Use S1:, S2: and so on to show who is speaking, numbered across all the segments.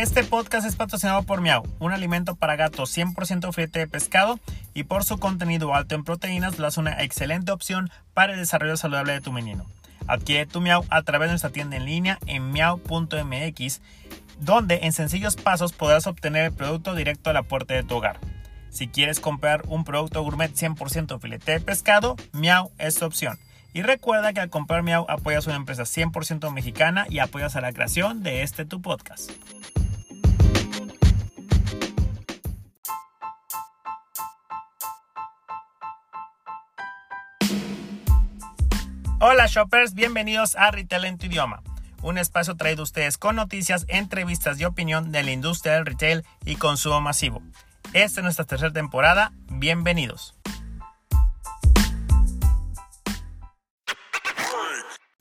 S1: Este podcast es patrocinado por Miau, un alimento para gatos 100% filete de pescado y por su contenido alto en proteínas lo hace una excelente opción para el desarrollo saludable de tu menino. Adquiere tu Miau a través de nuestra tienda en línea en miau.mx, donde en sencillos pasos podrás obtener el producto directo a la puerta de tu hogar. Si quieres comprar un producto gourmet 100% filete de pescado, Miau es tu opción. Y recuerda que al comprar Miau apoyas una empresa 100% mexicana y apoyas a la creación de este tu podcast. Hola shoppers, bienvenidos a Retail en tu idioma, un espacio traído a ustedes con noticias, entrevistas y opinión de la industria del retail y consumo masivo. Esta es nuestra tercera temporada, bienvenidos.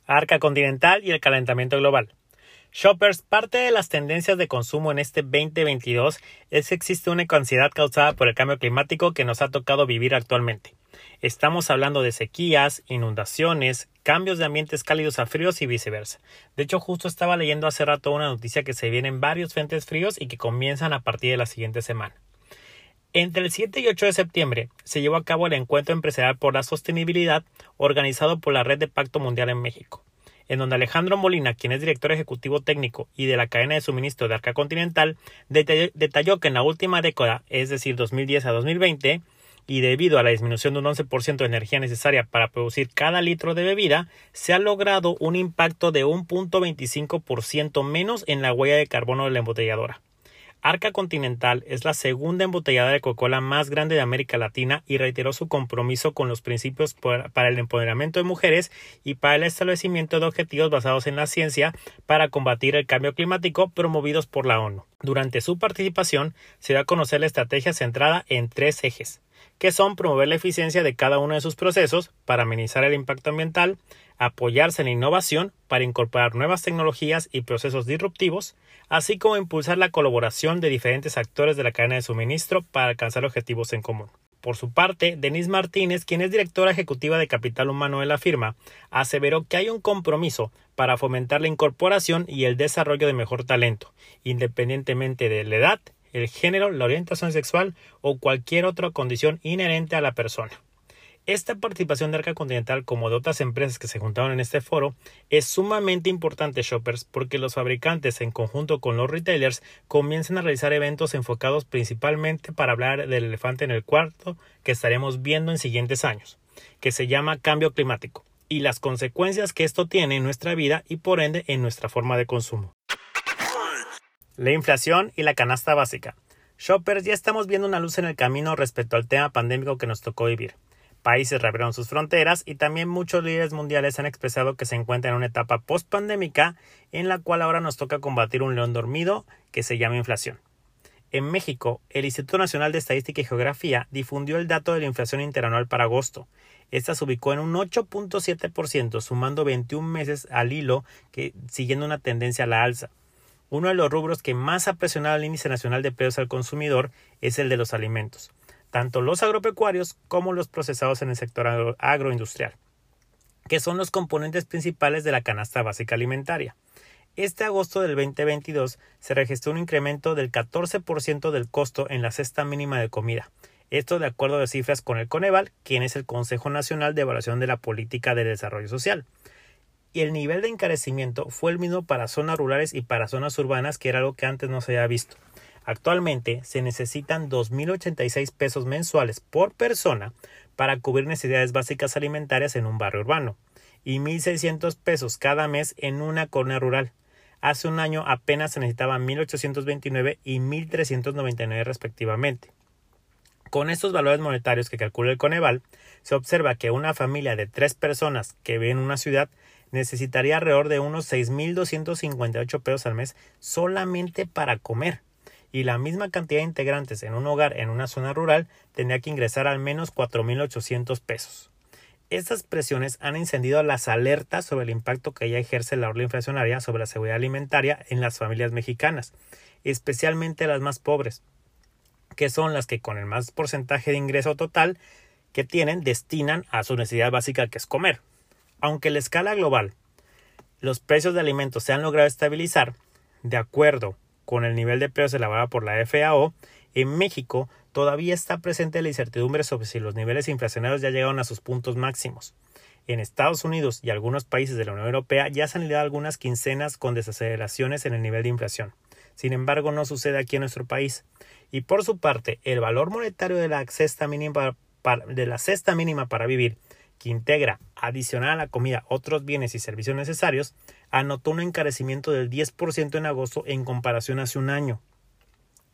S1: Arca continental y el calentamiento global. Shoppers, parte de las tendencias de consumo en este 2022 es que existe una ansiedad causada por el cambio climático que nos ha tocado vivir actualmente. Estamos hablando de sequías, inundaciones, cambios de ambientes cálidos a fríos y viceversa. De hecho, justo estaba leyendo hace rato una noticia que se vienen varios frentes fríos y que comienzan a partir de la siguiente semana. Entre el 7 y 8 de septiembre se llevó a cabo el Encuentro Empresarial por la Sostenibilidad organizado por la Red de Pacto Mundial en México, en donde Alejandro Molina, quien es director ejecutivo técnico y de la cadena de suministro de Arca Continental, detalló, detalló que en la última década, es decir, 2010 a 2020, y debido a la disminución de un 11% de energía necesaria para producir cada litro de bebida, se ha logrado un impacto de un 1.25% menos en la huella de carbono de la embotelladora. Arca Continental es la segunda embotellada de Coca-Cola más grande de América Latina y reiteró su compromiso con los principios para el empoderamiento de mujeres y para el establecimiento de objetivos basados en la ciencia para combatir el cambio climático promovidos por la ONU. Durante su participación se dio a conocer la estrategia centrada en tres ejes que son promover la eficiencia de cada uno de sus procesos para amenizar el impacto ambiental, apoyarse en la innovación para incorporar nuevas tecnologías y procesos disruptivos, así como impulsar la colaboración de diferentes actores de la cadena de suministro para alcanzar objetivos en común. Por su parte, Denise Martínez, quien es directora ejecutiva de capital humano de la firma, aseveró que hay un compromiso para fomentar la incorporación y el desarrollo de mejor talento, independientemente de la edad, el género, la orientación sexual o cualquier otra condición inherente a la persona. Esta participación de Arca Continental, como de otras empresas que se juntaron en este foro, es sumamente importante, shoppers, porque los fabricantes, en conjunto con los retailers, comienzan a realizar eventos enfocados principalmente para hablar del elefante en el cuarto que estaremos viendo en siguientes años, que se llama cambio climático, y las consecuencias que esto tiene en nuestra vida y por ende en nuestra forma de consumo. La inflación y la canasta básica. Shoppers, ya estamos viendo una luz en el camino respecto al tema pandémico que nos tocó vivir. Países reabrieron sus fronteras y también muchos líderes mundiales han expresado que se encuentran en una etapa post-pandémica en la cual ahora nos toca combatir un león dormido que se llama inflación. En México, el Instituto Nacional de Estadística y Geografía difundió el dato de la inflación interanual para agosto. Esta se ubicó en un 8.7%, sumando 21 meses al hilo, siguiendo una tendencia a la alza. Uno de los rubros que más ha presionado el índice nacional de precios al consumidor es el de los alimentos, tanto los agropecuarios como los procesados en el sector agroindustrial, que son los componentes principales de la canasta básica alimentaria. Este agosto del 2022 se registró un incremento del 14% del costo en la cesta mínima de comida. Esto de acuerdo a cifras con el Coneval, quien es el Consejo Nacional de Evaluación de la Política de Desarrollo Social y el nivel de encarecimiento fue el mismo para zonas rurales y para zonas urbanas, que era algo que antes no se había visto. Actualmente se necesitan 2.086 pesos mensuales por persona para cubrir necesidades básicas alimentarias en un barrio urbano y 1.600 pesos cada mes en una colonia rural. Hace un año apenas se necesitaban 1.829 y 1.399 respectivamente. Con estos valores monetarios que calcula el Coneval, se observa que una familia de tres personas que vive en una ciudad necesitaría alrededor de unos 6.258 pesos al mes solamente para comer. Y la misma cantidad de integrantes en un hogar en una zona rural tendría que ingresar al menos 4.800 pesos. Estas presiones han encendido las alertas sobre el impacto que ya ejerce la ola inflacionaria sobre la seguridad alimentaria en las familias mexicanas, especialmente las más pobres, que son las que con el más porcentaje de ingreso total que tienen destinan a su necesidad básica que es comer. Aunque la escala global los precios de alimentos se han logrado estabilizar, de acuerdo con el nivel de precios elaborado por la FAO, en México todavía está presente la incertidumbre sobre si los niveles inflacionarios ya llegaron a sus puntos máximos. En Estados Unidos y algunos países de la Unión Europea ya se han lidiado algunas quincenas con desaceleraciones en el nivel de inflación. Sin embargo, no sucede aquí en nuestro país. Y por su parte, el valor monetario de la cesta mínima para, de la cesta mínima para vivir, que integra, adicional a la comida, otros bienes y servicios necesarios, anotó un encarecimiento del 10% en agosto en comparación hace un año.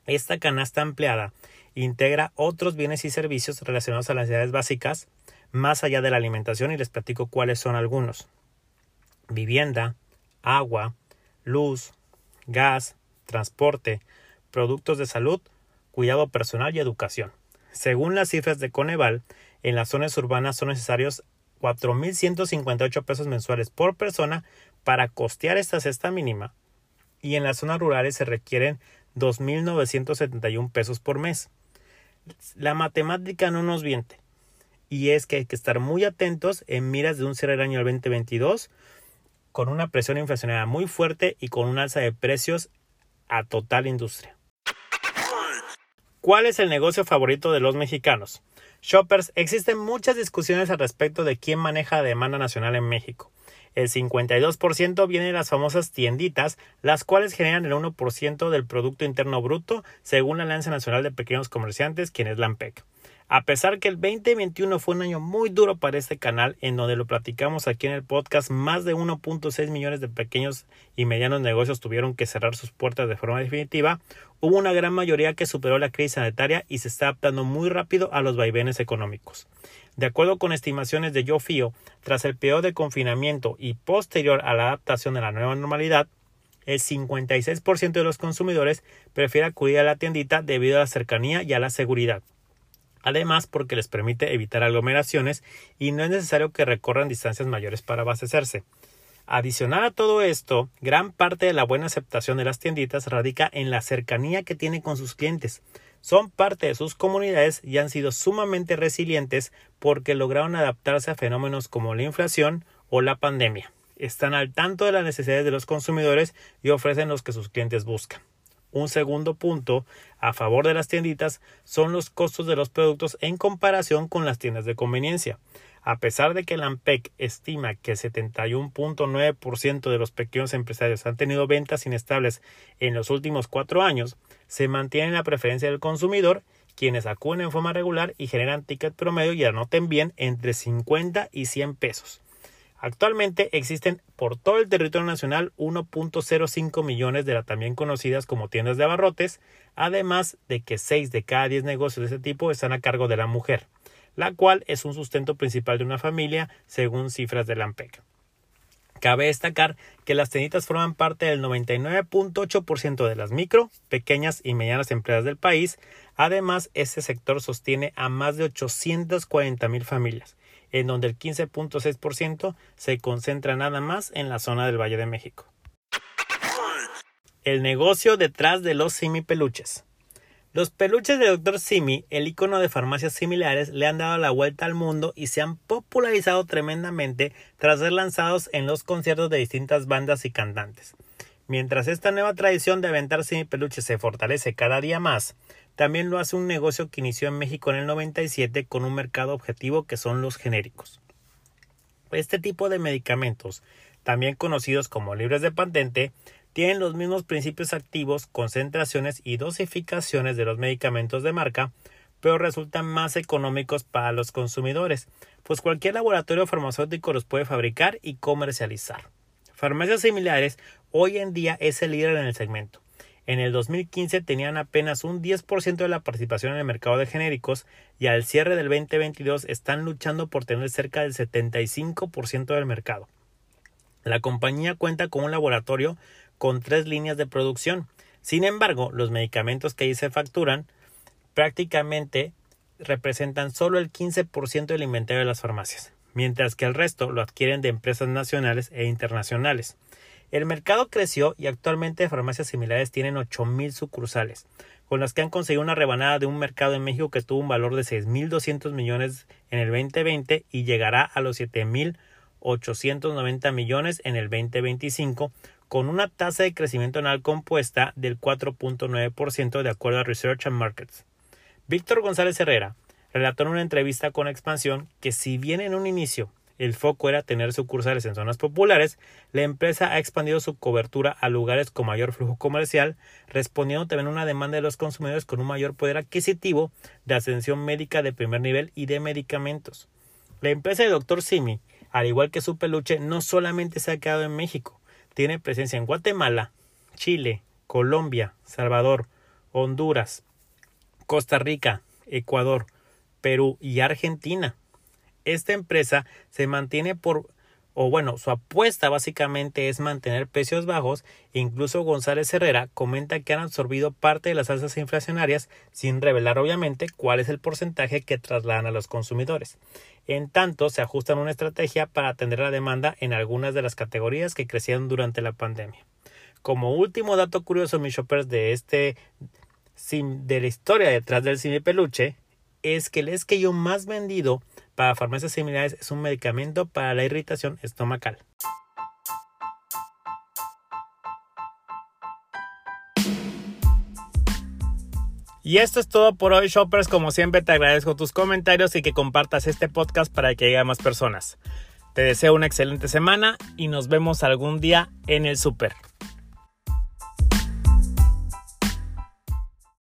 S1: Esta canasta ampliada integra otros bienes y servicios relacionados a las necesidades básicas, más allá de la alimentación, y les platico cuáles son algunos. Vivienda, agua, luz, gas, transporte, productos de salud, cuidado personal y educación. Según las cifras de Coneval, en las zonas urbanas son necesarios 4.158 pesos mensuales por persona para costear esta cesta mínima y en las zonas rurales se requieren 2.971 pesos por mes. La matemática no nos viente y es que hay que estar muy atentos en miras de un cierre del año 2022 con una presión inflacionaria muy fuerte y con un alza de precios a total industria. ¿Cuál es el negocio favorito de los mexicanos? Shoppers, existen muchas discusiones al respecto de quién maneja la demanda nacional en México. El 52% viene de las famosas tienditas, las cuales generan el 1% del Producto Interno Bruto, según la Alianza Nacional de Pequeños Comerciantes, quien es la AMPEC. A pesar que el 2021 fue un año muy duro para este canal, en donde lo platicamos aquí en el podcast, más de 1.6 millones de pequeños y medianos negocios tuvieron que cerrar sus puertas de forma definitiva, hubo una gran mayoría que superó la crisis sanitaria y se está adaptando muy rápido a los vaivenes económicos. De acuerdo con estimaciones de YoFio, tras el periodo de confinamiento y posterior a la adaptación a la nueva normalidad, el 56% de los consumidores prefiere acudir a la tiendita debido a la cercanía y a la seguridad además porque les permite evitar aglomeraciones y no es necesario que recorran distancias mayores para abastecerse. Adicional a todo esto, gran parte de la buena aceptación de las tienditas radica en la cercanía que tienen con sus clientes. Son parte de sus comunidades y han sido sumamente resilientes porque lograron adaptarse a fenómenos como la inflación o la pandemia. Están al tanto de las necesidades de los consumidores y ofrecen los que sus clientes buscan. Un segundo punto a favor de las tienditas son los costos de los productos en comparación con las tiendas de conveniencia. A pesar de que la AMPEC estima que el 71.9% de los pequeños empresarios han tenido ventas inestables en los últimos cuatro años, se mantiene la preferencia del consumidor, quienes acuden en forma regular y generan ticket promedio y anoten bien entre 50 y 100 pesos. Actualmente existen por todo el territorio nacional 1.05 millones de las también conocidas como tiendas de abarrotes, además de que 6 de cada 10 negocios de este tipo están a cargo de la mujer, la cual es un sustento principal de una familia según cifras de la AMPEC. Cabe destacar que las tienditas forman parte del 99.8% de las micro, pequeñas y medianas empresas del país. Además, este sector sostiene a más de 840 mil familias en donde el 15.6% se concentra nada más en la zona del Valle de México. El negocio detrás de los Simi peluches. Los peluches de Dr. Simi, el icono de farmacias similares, le han dado la vuelta al mundo y se han popularizado tremendamente tras ser lanzados en los conciertos de distintas bandas y cantantes. Mientras esta nueva tradición de aventar Simi peluches se fortalece cada día más, también lo hace un negocio que inició en México en el 97 con un mercado objetivo que son los genéricos. Este tipo de medicamentos, también conocidos como libres de patente, tienen los mismos principios activos, concentraciones y dosificaciones de los medicamentos de marca, pero resultan más económicos para los consumidores, pues cualquier laboratorio farmacéutico los puede fabricar y comercializar. Farmacias similares hoy en día es el líder en el segmento. En el 2015 tenían apenas un 10% de la participación en el mercado de genéricos y al cierre del 2022 están luchando por tener cerca del 75% del mercado. La compañía cuenta con un laboratorio con tres líneas de producción. Sin embargo, los medicamentos que ahí se facturan prácticamente representan solo el 15% del inventario de las farmacias, mientras que el resto lo adquieren de empresas nacionales e internacionales. El mercado creció y actualmente farmacias similares tienen 8.000 sucursales, con las que han conseguido una rebanada de un mercado en México que tuvo un valor de 6.200 millones en el 2020 y llegará a los 7.890 millones en el 2025, con una tasa de crecimiento anual compuesta del 4.9% de acuerdo a Research and Markets. Víctor González Herrera relató en una entrevista con Expansión que si bien en un inicio el foco era tener sucursales en zonas populares, la empresa ha expandido su cobertura a lugares con mayor flujo comercial, respondiendo también a una demanda de los consumidores con un mayor poder adquisitivo de atención médica de primer nivel y de medicamentos. La empresa de Dr. Simi, al igual que su peluche, no solamente se ha quedado en México, tiene presencia en Guatemala, Chile, Colombia, Salvador, Honduras, Costa Rica, Ecuador, Perú y Argentina esta empresa se mantiene por o bueno, su apuesta básicamente es mantener precios bajos. Incluso González Herrera comenta que han absorbido parte de las alzas inflacionarias sin revelar obviamente cuál es el porcentaje que trasladan a los consumidores. En tanto, se ajustan una estrategia para atender la demanda en algunas de las categorías que crecieron durante la pandemia. Como último dato curioso, mis shoppers, de este de la historia detrás del cine peluche, es que el esquello más vendido para farmacias similares es un medicamento para la irritación estomacal. Y esto es todo por hoy, shoppers. Como siempre, te agradezco tus comentarios y que compartas este podcast para que llegue a más personas. Te deseo una excelente semana y nos vemos algún día en el super.